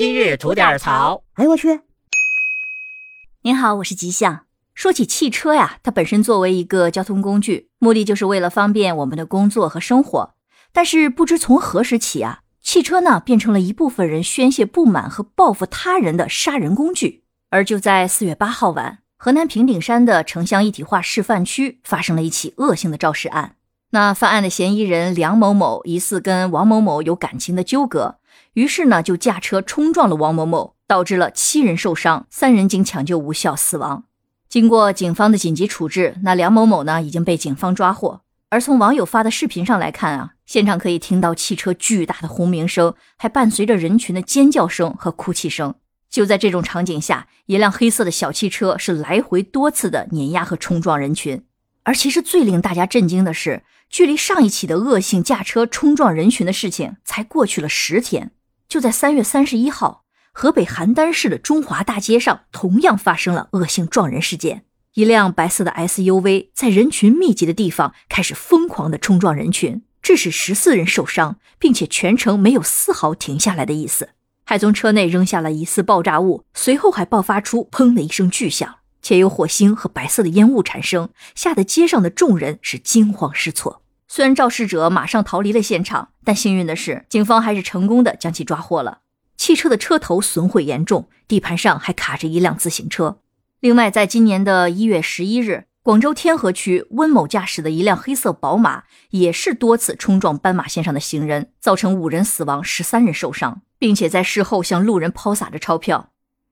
今日吐点槽。哎呦我去！您好，我是吉祥。说起汽车呀，它本身作为一个交通工具，目的就是为了方便我们的工作和生活。但是不知从何时起啊，汽车呢变成了一部分人宣泄不满和报复他人的杀人工具。而就在四月八号晚，河南平顶山的城乡一体化示范区发生了一起恶性的肇事案。那犯案的嫌疑人梁某某疑似跟王某某有感情的纠葛，于是呢就驾车冲撞了王某某，导致了七人受伤，三人经抢救无效死亡。经过警方的紧急处置，那梁某某呢已经被警方抓获。而从网友发的视频上来看啊，现场可以听到汽车巨大的轰鸣声，还伴随着人群的尖叫声和哭泣声。就在这种场景下，一辆黑色的小汽车是来回多次的碾压和冲撞人群。而其实最令大家震惊的是。距离上一起的恶性驾车冲撞人群的事情才过去了十天，就在三月三十一号，河北邯郸市的中华大街上同样发生了恶性撞人事件。一辆白色的 SUV 在人群密集的地方开始疯狂的冲撞人群，致使十四人受伤，并且全程没有丝毫停下来的意思，还从车内扔下了疑似爆炸物，随后还爆发出砰的一声巨响。且有火星和白色的烟雾产生，吓得街上的众人是惊慌失措。虽然肇事者马上逃离了现场，但幸运的是，警方还是成功的将其抓获了。汽车的车头损毁严重，地盘上还卡着一辆自行车。另外，在今年的一月十一日，广州天河区温某驾驶的一辆黑色宝马也是多次冲撞斑马线上的行人，造成五人死亡，十三人受伤，并且在事后向路人抛洒着钞票。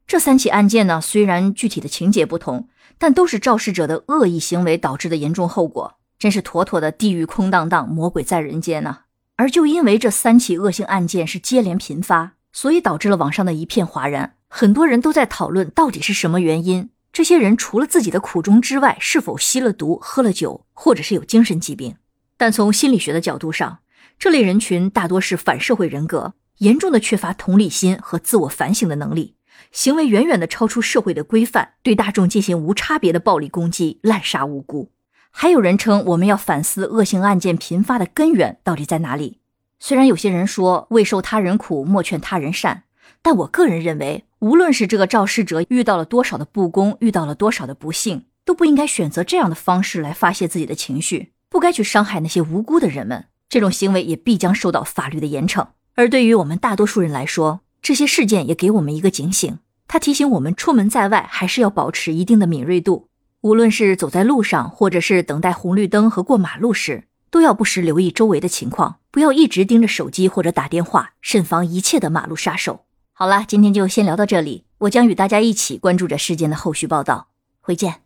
这三起案件呢，虽然具体的情节不同，但都是肇事者的恶意行为导致的严重后果，真是妥妥的地狱空荡荡，魔鬼在人间呐！而就因为这三起恶性案件是接连频发，所以导致了网上的一片哗然，很多人都在讨论到底是什么原因。这些人除了自己的苦衷之外，是否吸了毒、喝了酒，或者是有精神疾病？但从心理学的角度上，这类人群大多是反社会人格，严重的缺乏同理心和自我反省的能力。行为远远的超出社会的规范，对大众进行无差别的暴力攻击，滥杀无辜。还有人称我们要反思恶性案件频发的根源到底在哪里。虽然有些人说未受他人苦，莫劝他人善，但我个人认为，无论是这个肇事者遇到了多少的不公，遇到了多少的不幸，都不应该选择这样的方式来发泄自己的情绪，不该去伤害那些无辜的人们。这种行为也必将受到法律的严惩。而对于我们大多数人来说，这些事件也给我们一个警醒，它提醒我们出门在外还是要保持一定的敏锐度，无论是走在路上，或者是等待红绿灯和过马路时，都要不时留意周围的情况，不要一直盯着手机或者打电话，慎防一切的马路杀手。好了，今天就先聊到这里，我将与大家一起关注着事件的后续报道，回见。